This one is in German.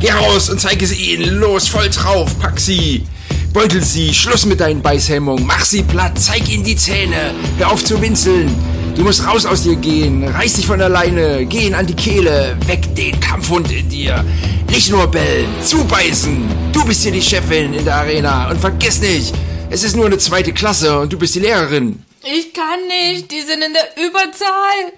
Geh raus und zeige sie ihnen. Los, voll drauf, pack sie. Beutel sie, Schluss mit deinen Beißhemmungen. Mach sie platt, zeig ihnen die Zähne. Hör auf zu winseln. Du musst raus aus dir gehen. Reiß dich von alleine. Geh ihn an die Kehle. weg den Kampfhund in dir. Nicht nur bellen, zubeißen. Du bist hier die Chefin in der Arena. Und vergiss nicht, es ist nur eine zweite Klasse und du bist die Lehrerin. Ich kann nicht, die sind in der Überzahl.